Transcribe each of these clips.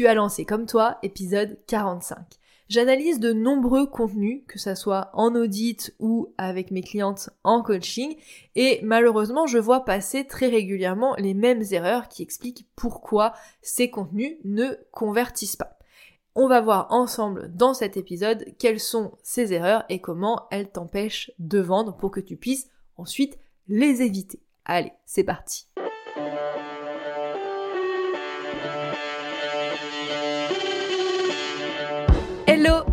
Tu as lancé comme toi, épisode 45. J'analyse de nombreux contenus, que ça soit en audit ou avec mes clientes en coaching, et malheureusement je vois passer très régulièrement les mêmes erreurs qui expliquent pourquoi ces contenus ne convertissent pas. On va voir ensemble dans cet épisode quelles sont ces erreurs et comment elles t'empêchent de vendre pour que tu puisses ensuite les éviter. Allez, c'est parti.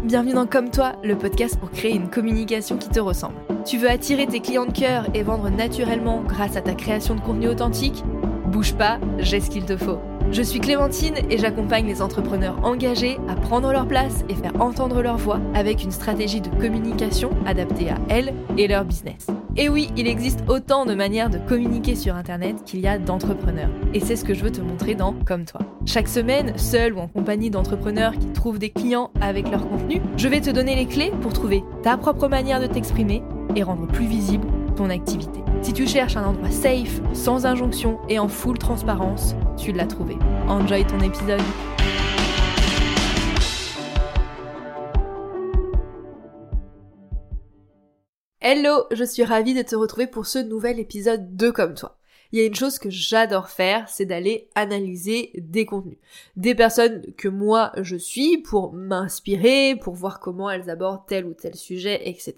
Bienvenue dans Comme toi, le podcast pour créer une communication qui te ressemble. Tu veux attirer tes clients de cœur et vendre naturellement grâce à ta création de contenu authentique? Bouge pas, j'ai ce qu'il te faut. Je suis Clémentine et j'accompagne les entrepreneurs engagés à prendre leur place et faire entendre leur voix avec une stratégie de communication adaptée à elles et leur business. Et oui, il existe autant de manières de communiquer sur Internet qu'il y a d'entrepreneurs. Et c'est ce que je veux te montrer dans Comme toi. Chaque semaine, seul ou en compagnie d'entrepreneurs qui trouvent des clients avec leur contenu, je vais te donner les clés pour trouver ta propre manière de t'exprimer et rendre plus visible ton activité. Si tu cherches un endroit safe, sans injonction et en full transparence, tu l'as trouvé. Enjoy ton épisode. Hello, je suis ravie de te retrouver pour ce nouvel épisode de Comme toi. Il y a une chose que j'adore faire, c'est d'aller analyser des contenus. Des personnes que moi je suis pour m'inspirer, pour voir comment elles abordent tel ou tel sujet, etc.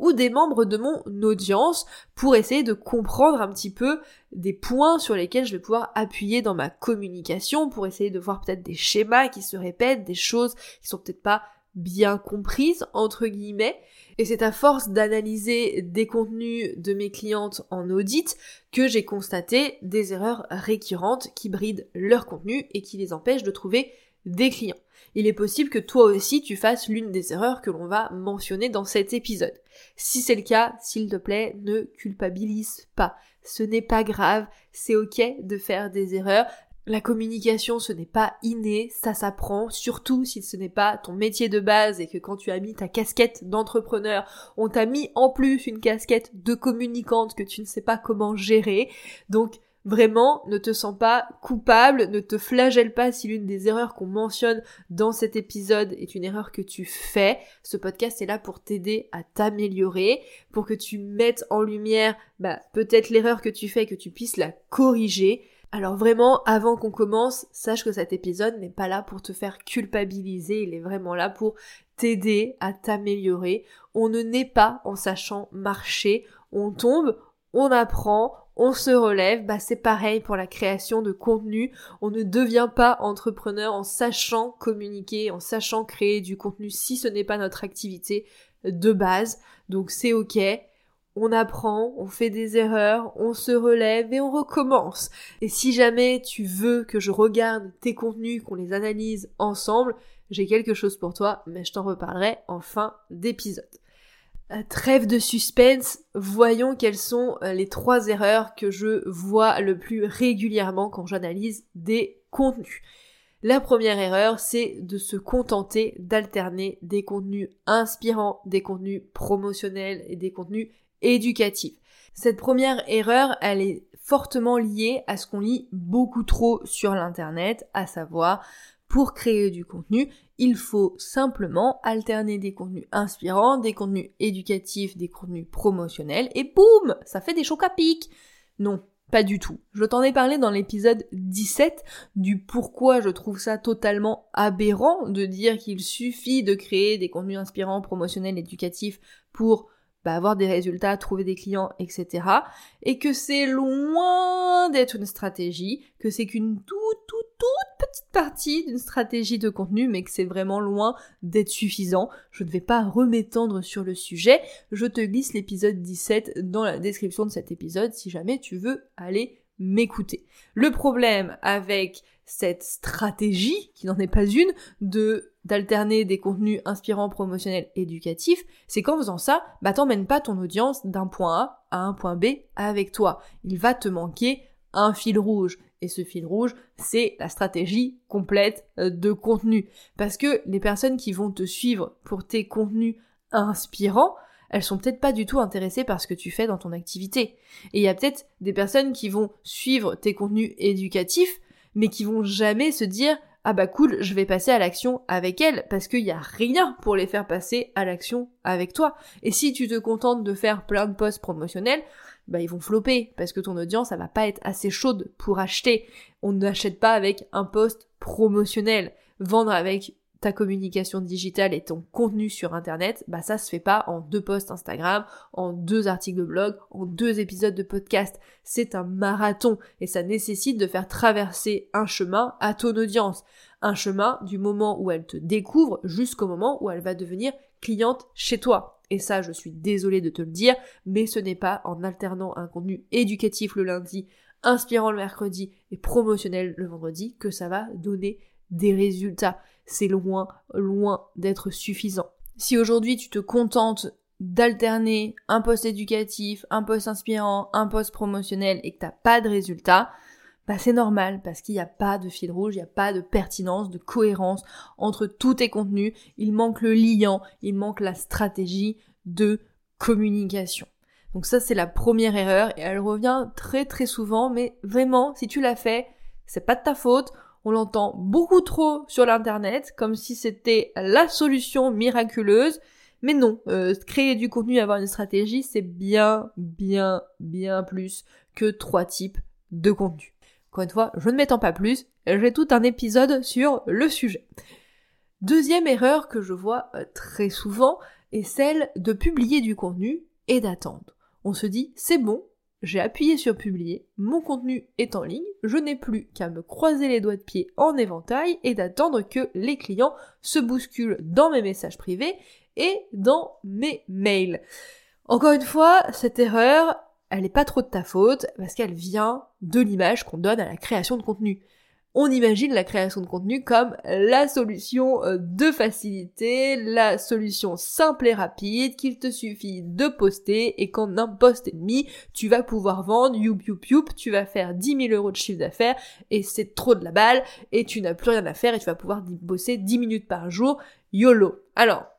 Ou des membres de mon audience pour essayer de comprendre un petit peu des points sur lesquels je vais pouvoir appuyer dans ma communication, pour essayer de voir peut-être des schémas qui se répètent, des choses qui sont peut-être pas bien comprises, entre guillemets. Et c'est à force d'analyser des contenus de mes clientes en audit que j'ai constaté des erreurs récurrentes qui brident leur contenu et qui les empêchent de trouver des clients. Il est possible que toi aussi tu fasses l'une des erreurs que l'on va mentionner dans cet épisode. Si c'est le cas, s'il te plaît, ne culpabilise pas. Ce n'est pas grave, c'est ok de faire des erreurs. La communication, ce n'est pas inné, ça s'apprend, surtout si ce n'est pas ton métier de base et que quand tu as mis ta casquette d'entrepreneur, on t'a mis en plus une casquette de communicante que tu ne sais pas comment gérer. Donc Vraiment, ne te sens pas coupable, ne te flagelle pas si l'une des erreurs qu'on mentionne dans cet épisode est une erreur que tu fais. Ce podcast est là pour t'aider à t'améliorer, pour que tu mettes en lumière bah, peut-être l'erreur que tu fais que tu puisses la corriger. Alors vraiment, avant qu'on commence, sache que cet épisode n'est pas là pour te faire culpabiliser, il est vraiment là pour t'aider à t'améliorer. On ne naît pas en sachant marcher, on tombe, on apprend, on se relève, bah c'est pareil pour la création de contenu, on ne devient pas entrepreneur en sachant communiquer, en sachant créer du contenu si ce n'est pas notre activité de base. Donc c'est ok, on apprend, on fait des erreurs, on se relève et on recommence. Et si jamais tu veux que je regarde tes contenus, qu'on les analyse ensemble, j'ai quelque chose pour toi, mais je t'en reparlerai en fin d'épisode. Euh, trêve de suspense, voyons quelles sont euh, les trois erreurs que je vois le plus régulièrement quand j'analyse des contenus. La première erreur, c'est de se contenter d'alterner des contenus inspirants, des contenus promotionnels et des contenus éducatif. Cette première erreur, elle est fortement liée à ce qu'on lit beaucoup trop sur l'internet, à savoir pour créer du contenu, il faut simplement alterner des contenus inspirants, des contenus éducatifs, des contenus promotionnels, et boum, ça fait des chocs à pic. Non, pas du tout. Je t'en ai parlé dans l'épisode 17 du pourquoi je trouve ça totalement aberrant de dire qu'il suffit de créer des contenus inspirants, promotionnels, éducatifs pour bah, avoir des résultats, trouver des clients, etc. Et que c'est loin d'être une stratégie, que c'est qu'une toute, toute, toute petite partie d'une stratégie de contenu, mais que c'est vraiment loin d'être suffisant. Je ne vais pas remétendre sur le sujet. Je te glisse l'épisode 17 dans la description de cet épisode si jamais tu veux aller m'écouter. Le problème avec cette stratégie, qui n'en est pas une, de d'alterner des contenus inspirants, promotionnels, éducatifs, c'est qu'en faisant ça, bah t'emmènes pas ton audience d'un point A à un point B avec toi. Il va te manquer un fil rouge. Et ce fil rouge, c'est la stratégie complète euh, de contenu. Parce que les personnes qui vont te suivre pour tes contenus inspirants, elles sont peut-être pas du tout intéressées par ce que tu fais dans ton activité. Et il y a peut-être des personnes qui vont suivre tes contenus éducatifs, mais qui vont jamais se dire ah bah cool, je vais passer à l'action avec elle parce qu'il y a rien pour les faire passer à l'action avec toi. Et si tu te contentes de faire plein de posts promotionnels, bah ils vont flopper parce que ton audience ça va pas être assez chaude pour acheter. On n'achète pas avec un post promotionnel. Vendre avec ta communication digitale et ton contenu sur internet, bah ça se fait pas en deux posts Instagram, en deux articles de blog, en deux épisodes de podcast. C'est un marathon et ça nécessite de faire traverser un chemin à ton audience. Un chemin du moment où elle te découvre jusqu'au moment où elle va devenir cliente chez toi. Et ça, je suis désolée de te le dire, mais ce n'est pas en alternant un contenu éducatif le lundi, inspirant le mercredi et promotionnel le vendredi que ça va donner des résultats c'est loin, loin d'être suffisant. Si aujourd'hui tu te contentes d'alterner un poste éducatif, un poste inspirant, un poste promotionnel et que t'as pas de résultat, bah c'est normal parce qu'il n'y a pas de fil rouge, il n'y a pas de pertinence, de cohérence entre tous tes contenus, il manque le liant, il manque la stratégie de communication. Donc ça c'est la première erreur et elle revient très très souvent mais vraiment si tu l'as fait, c'est pas de ta faute, on l'entend beaucoup trop sur l'internet, comme si c'était la solution miraculeuse. Mais non, euh, créer du contenu, avoir une stratégie, c'est bien, bien, bien plus que trois types de contenu. Encore une fois, je ne m'étends pas plus, j'ai tout un épisode sur le sujet. Deuxième erreur que je vois euh, très souvent est celle de publier du contenu et d'attendre. On se dit, c'est bon, j'ai appuyé sur publier, mon contenu est en ligne, je n'ai plus qu'à me croiser les doigts de pied en éventail et d'attendre que les clients se bousculent dans mes messages privés et dans mes mails. Encore une fois, cette erreur, elle n'est pas trop de ta faute parce qu'elle vient de l'image qu'on donne à la création de contenu on imagine la création de contenu comme la solution euh, de facilité, la solution simple et rapide qu'il te suffit de poster et qu'en un post et demi, tu vas pouvoir vendre, youp youp youp, tu vas faire 10 000 euros de chiffre d'affaires et c'est trop de la balle et tu n'as plus rien à faire et tu vas pouvoir bosser 10 minutes par jour, YOLO. Alors,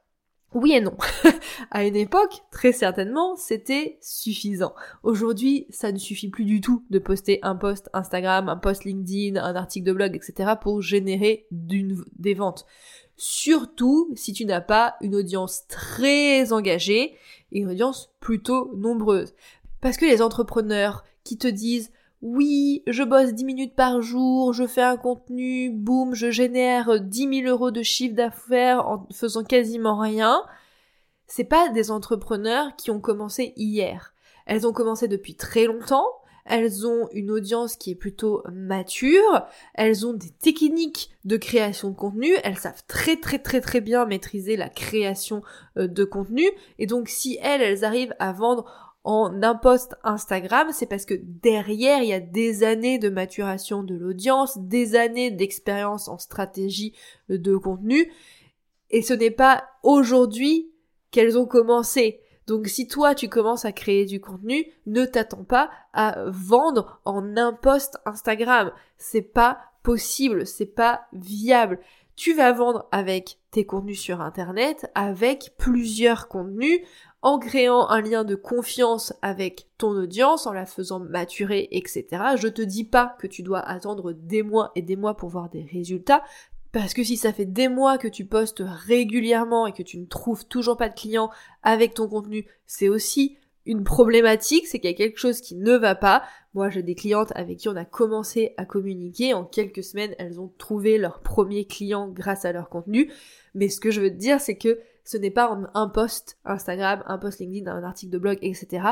oui et non. à une époque, très certainement, c'était suffisant. Aujourd'hui, ça ne suffit plus du tout de poster un post Instagram, un post LinkedIn, un article de blog, etc. pour générer des ventes. Surtout si tu n'as pas une audience très engagée une audience plutôt nombreuse. Parce que les entrepreneurs qui te disent oui, je bosse 10 minutes par jour, je fais un contenu, boum, je génère 10 000 euros de chiffre d'affaires en faisant quasiment rien. C'est pas des entrepreneurs qui ont commencé hier. Elles ont commencé depuis très longtemps, elles ont une audience qui est plutôt mature, elles ont des techniques de création de contenu, elles savent très très très très bien maîtriser la création euh, de contenu, et donc si elles, elles arrivent à vendre en un post Instagram, c'est parce que derrière, il y a des années de maturation de l'audience, des années d'expérience en stratégie de contenu, et ce n'est pas aujourd'hui qu'elles ont commencé. Donc si toi tu commences à créer du contenu, ne t'attends pas à vendre en un post Instagram. C'est pas possible, c'est pas viable. Tu vas vendre avec tes contenus sur internet, avec plusieurs contenus, en créant un lien de confiance avec ton audience, en la faisant maturer, etc. Je te dis pas que tu dois attendre des mois et des mois pour voir des résultats, parce que si ça fait des mois que tu postes régulièrement et que tu ne trouves toujours pas de clients avec ton contenu, c'est aussi une problématique, c'est qu'il y a quelque chose qui ne va pas. Moi, j'ai des clientes avec qui on a commencé à communiquer. En quelques semaines, elles ont trouvé leur premier client grâce à leur contenu. Mais ce que je veux te dire, c'est que ce n'est pas un post Instagram, un post LinkedIn, un article de blog, etc.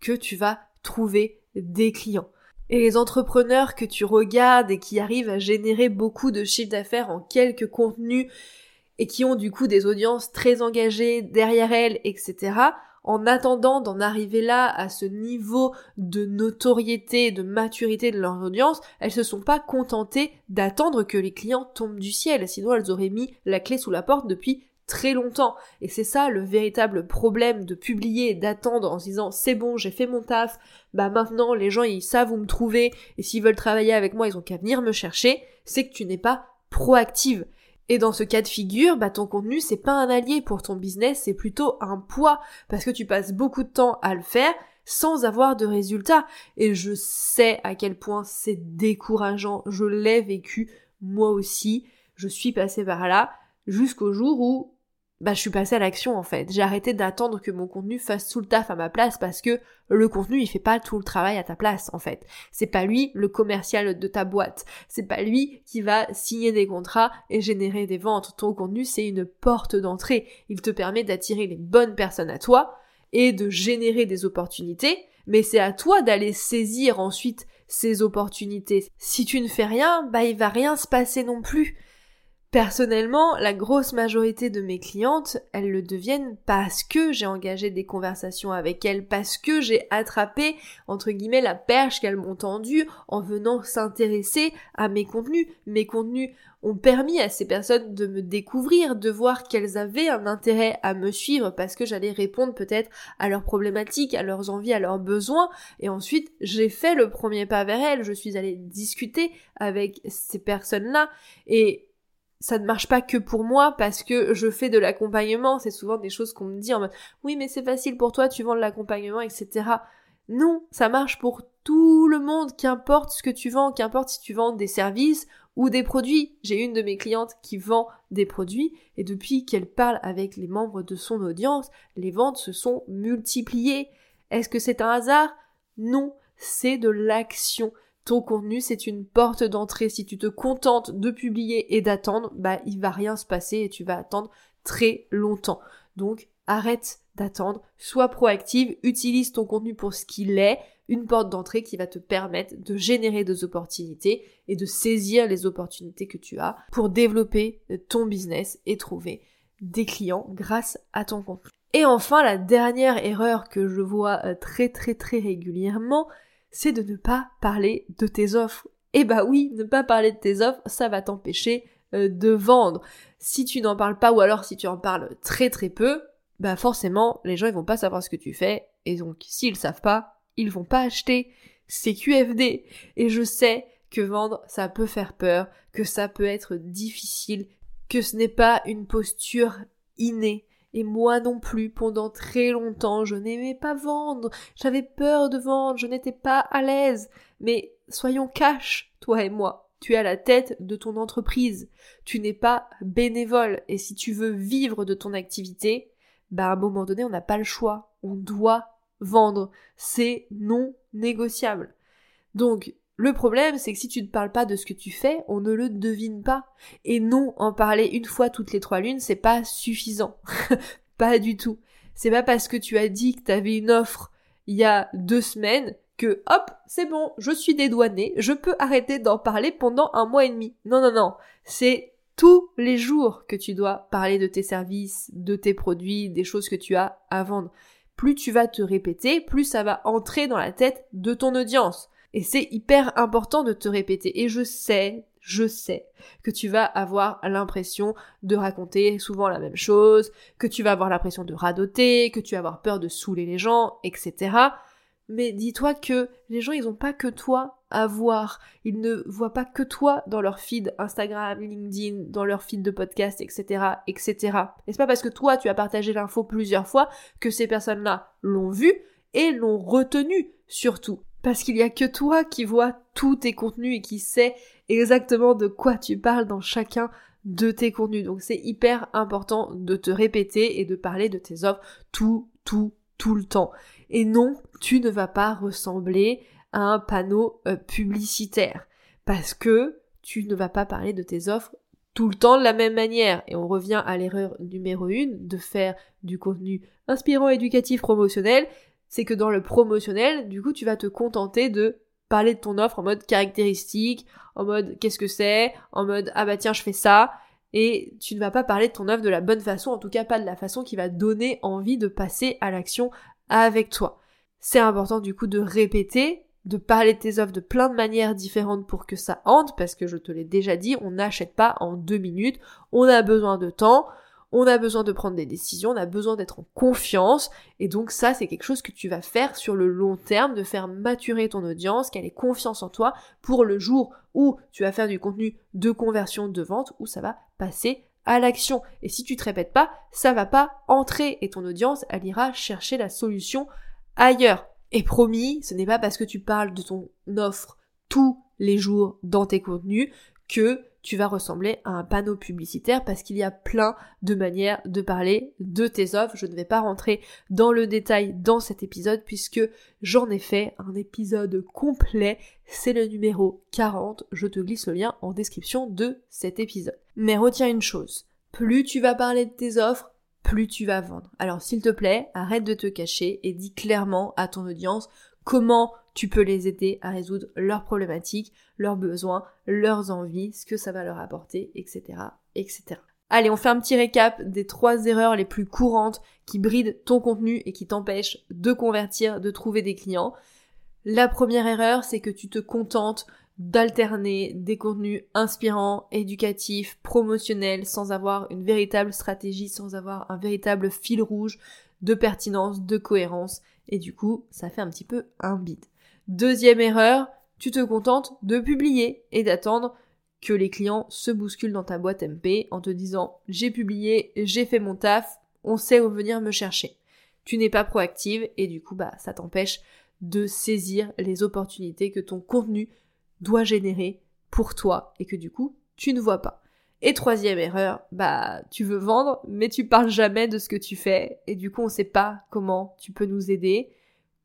que tu vas trouver des clients. Et les entrepreneurs que tu regardes et qui arrivent à générer beaucoup de chiffre d'affaires en quelques contenus et qui ont du coup des audiences très engagées derrière elles, etc., en attendant d'en arriver là à ce niveau de notoriété, de maturité de leur audience, elles se sont pas contentées d'attendre que les clients tombent du ciel, sinon elles auraient mis la clé sous la porte depuis très longtemps. Et c'est ça le véritable problème de publier et d'attendre en se disant c'est bon, j'ai fait mon taf, bah maintenant les gens ils savent où me trouver et s'ils veulent travailler avec moi ils ont qu'à venir me chercher, c'est que tu n'es pas proactive. Et dans ce cas de figure, bah ton contenu c'est pas un allié pour ton business, c'est plutôt un poids parce que tu passes beaucoup de temps à le faire sans avoir de résultats. Et je sais à quel point c'est décourageant, je l'ai vécu moi aussi je suis passée par là jusqu'au jour où bah, je suis passée à l'action en fait. J'ai arrêté d'attendre que mon contenu fasse tout le taf à ma place parce que le contenu il fait pas tout le travail à ta place en fait. C'est pas lui le commercial de ta boîte. C'est pas lui qui va signer des contrats et générer des ventes. Ton contenu c'est une porte d'entrée. Il te permet d'attirer les bonnes personnes à toi et de générer des opportunités. Mais c'est à toi d'aller saisir ensuite ces opportunités. Si tu ne fais rien, bah il va rien se passer non plus. Personnellement, la grosse majorité de mes clientes, elles le deviennent parce que j'ai engagé des conversations avec elles, parce que j'ai attrapé, entre guillemets, la perche qu'elles m'ont tendue en venant s'intéresser à mes contenus. Mes contenus ont permis à ces personnes de me découvrir, de voir qu'elles avaient un intérêt à me suivre parce que j'allais répondre peut-être à leurs problématiques, à leurs envies, à leurs besoins. Et ensuite, j'ai fait le premier pas vers elles, je suis allée discuter avec ces personnes-là. Et ça ne marche pas que pour moi parce que je fais de l'accompagnement. C'est souvent des choses qu'on me dit en mode oui mais c'est facile pour toi, tu vends de l'accompagnement, etc. Non, ça marche pour tout le monde, qu'importe ce que tu vends, qu'importe si tu vends des services ou des produits. J'ai une de mes clientes qui vend des produits et depuis qu'elle parle avec les membres de son audience, les ventes se sont multipliées. Est-ce que c'est un hasard? Non, c'est de l'action. Ton contenu, c'est une porte d'entrée. Si tu te contentes de publier et d'attendre, bah, il va rien se passer et tu vas attendre très longtemps. Donc, arrête d'attendre, sois proactive, utilise ton contenu pour ce qu'il est, une porte d'entrée qui va te permettre de générer des opportunités et de saisir les opportunités que tu as pour développer ton business et trouver des clients grâce à ton contenu. Et enfin, la dernière erreur que je vois euh, très très très régulièrement, c'est de ne pas parler de tes offres. Eh bah oui, ne pas parler de tes offres, ça va t'empêcher euh, de vendre. Si tu n'en parles pas ou alors si tu en parles très très peu, bah forcément, les gens ils vont pas savoir ce que tu fais et donc s'ils savent pas, ils vont pas acheter. C'est QFD et je sais que vendre ça peut faire peur, que ça peut être difficile, que ce n'est pas une posture innée et moi non plus, pendant très longtemps, je n'aimais pas vendre, j'avais peur de vendre, je n'étais pas à l'aise. Mais soyons cash, toi et moi. Tu es à la tête de ton entreprise. Tu n'es pas bénévole. Et si tu veux vivre de ton activité, bah à un moment donné, on n'a pas le choix. On doit vendre. C'est non négociable. Donc, le problème, c'est que si tu ne parles pas de ce que tu fais, on ne le devine pas. Et non, en parler une fois toutes les trois lunes, c'est pas suffisant. pas du tout. C'est pas parce que tu as dit que tu avais une offre il y a deux semaines que hop, c'est bon, je suis dédouané, je peux arrêter d'en parler pendant un mois et demi. Non, non, non. C'est tous les jours que tu dois parler de tes services, de tes produits, des choses que tu as à vendre. Plus tu vas te répéter, plus ça va entrer dans la tête de ton audience. Et c'est hyper important de te répéter. Et je sais, je sais que tu vas avoir l'impression de raconter souvent la même chose, que tu vas avoir l'impression de radoter, que tu vas avoir peur de saouler les gens, etc. Mais dis-toi que les gens, ils n'ont pas que toi à voir. Ils ne voient pas que toi dans leur feed Instagram, LinkedIn, dans leur feed de podcast, etc., etc. Et c'est pas parce que toi, tu as partagé l'info plusieurs fois que ces personnes-là l'ont vu et l'ont retenu, surtout. Parce qu'il y a que toi qui vois tous tes contenus et qui sait exactement de quoi tu parles dans chacun de tes contenus. Donc c'est hyper important de te répéter et de parler de tes offres tout, tout, tout le temps. Et non, tu ne vas pas ressembler à un panneau euh, publicitaire. Parce que tu ne vas pas parler de tes offres tout le temps de la même manière. Et on revient à l'erreur numéro une de faire du contenu inspirant, éducatif, promotionnel c'est que dans le promotionnel, du coup, tu vas te contenter de parler de ton offre en mode caractéristique, en mode qu'est-ce que c'est, en mode ah bah tiens, je fais ça, et tu ne vas pas parler de ton offre de la bonne façon, en tout cas pas de la façon qui va donner envie de passer à l'action avec toi. C'est important du coup de répéter, de parler de tes offres de plein de manières différentes pour que ça entre, parce que je te l'ai déjà dit, on n'achète pas en deux minutes, on a besoin de temps, on a besoin de prendre des décisions, on a besoin d'être en confiance, et donc ça c'est quelque chose que tu vas faire sur le long terme, de faire maturer ton audience, qu'elle ait confiance en toi pour le jour où tu vas faire du contenu de conversion de vente, où ça va passer à l'action. Et si tu te répètes pas, ça va pas entrer, et ton audience, elle ira chercher la solution ailleurs. Et promis, ce n'est pas parce que tu parles de ton offre tous les jours dans tes contenus que tu vas ressembler à un panneau publicitaire parce qu'il y a plein de manières de parler de tes offres. Je ne vais pas rentrer dans le détail dans cet épisode puisque j'en ai fait un épisode complet. C'est le numéro 40. Je te glisse le lien en description de cet épisode. Mais retiens une chose. Plus tu vas parler de tes offres, plus tu vas vendre. Alors s'il te plaît, arrête de te cacher et dis clairement à ton audience comment tu peux les aider à résoudre leurs problématiques, leurs besoins, leurs envies, ce que ça va leur apporter, etc., etc. Allez, on fait un petit récap des trois erreurs les plus courantes qui brident ton contenu et qui t'empêchent de convertir, de trouver des clients. La première erreur, c'est que tu te contentes d'alterner des contenus inspirants, éducatifs, promotionnels, sans avoir une véritable stratégie, sans avoir un véritable fil rouge de pertinence, de cohérence, et du coup, ça fait un petit peu un bide. Deuxième erreur, tu te contentes de publier et d'attendre que les clients se bousculent dans ta boîte MP en te disant j'ai publié, j'ai fait mon taf, on sait où venir me chercher. Tu n'es pas proactive et du coup bah ça t'empêche de saisir les opportunités que ton contenu doit générer pour toi et que du coup tu ne vois pas. Et troisième erreur, bah tu veux vendre mais tu parles jamais de ce que tu fais et du coup on sait pas comment tu peux nous aider,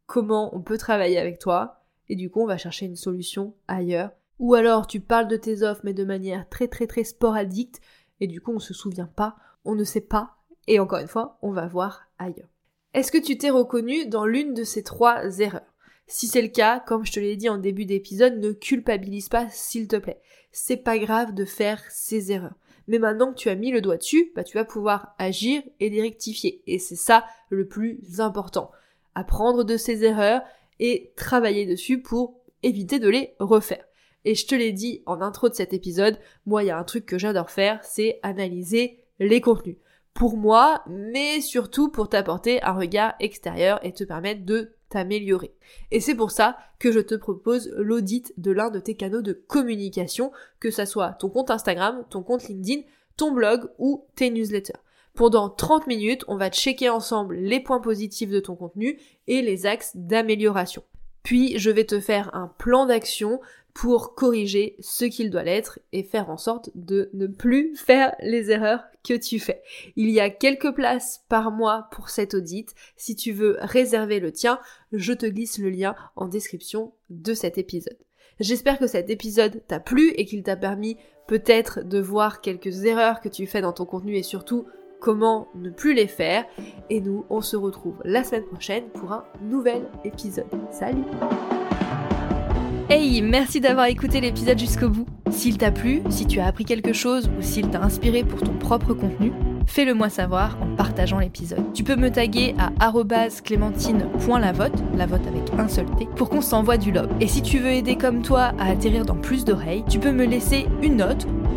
comment on peut travailler avec toi et du coup on va chercher une solution ailleurs. Ou alors tu parles de tes offres mais de manière très très très sporadique et du coup on se souvient pas, on ne sait pas et encore une fois on va voir ailleurs. Est-ce que tu t'es reconnu dans l'une de ces trois erreurs? Si c'est le cas, comme je te l'ai dit en début d'épisode, ne culpabilise pas s'il te plaît. C'est pas grave de faire ces erreurs. Mais maintenant que tu as mis le doigt dessus, bah, tu vas pouvoir agir et les rectifier. Et c'est ça le plus important. Apprendre de ces erreurs et travailler dessus pour éviter de les refaire. Et je te l'ai dit en intro de cet épisode, moi il y a un truc que j'adore faire, c'est analyser les contenus. Pour moi, mais surtout pour t'apporter un regard extérieur et te permettre de t'améliorer. Et c'est pour ça que je te propose l'audit de l'un de tes canaux de communication, que ça soit ton compte Instagram, ton compte LinkedIn, ton blog ou tes newsletters. Pendant 30 minutes, on va checker ensemble les points positifs de ton contenu et les axes d'amélioration. Puis je vais te faire un plan d'action pour corriger ce qu'il doit l'être et faire en sorte de ne plus faire les erreurs que tu fais. Il y a quelques places par mois pour cet audit. Si tu veux réserver le tien, je te glisse le lien en description de cet épisode. J'espère que cet épisode t'a plu et qu'il t'a permis peut-être de voir quelques erreurs que tu fais dans ton contenu et surtout comment ne plus les faire. Et nous, on se retrouve la semaine prochaine pour un nouvel épisode. Salut Hey, merci d'avoir écouté l'épisode jusqu'au bout. S'il t'a plu, si tu as appris quelque chose ou s'il t'a inspiré pour ton propre contenu, fais-le moi savoir en partageant l'épisode. Tu peux me taguer à clémentine.lavote, la vote avec un seul T, pour qu'on s'envoie du love. Et si tu veux aider comme toi à atterrir dans plus d'oreilles, tu peux me laisser une note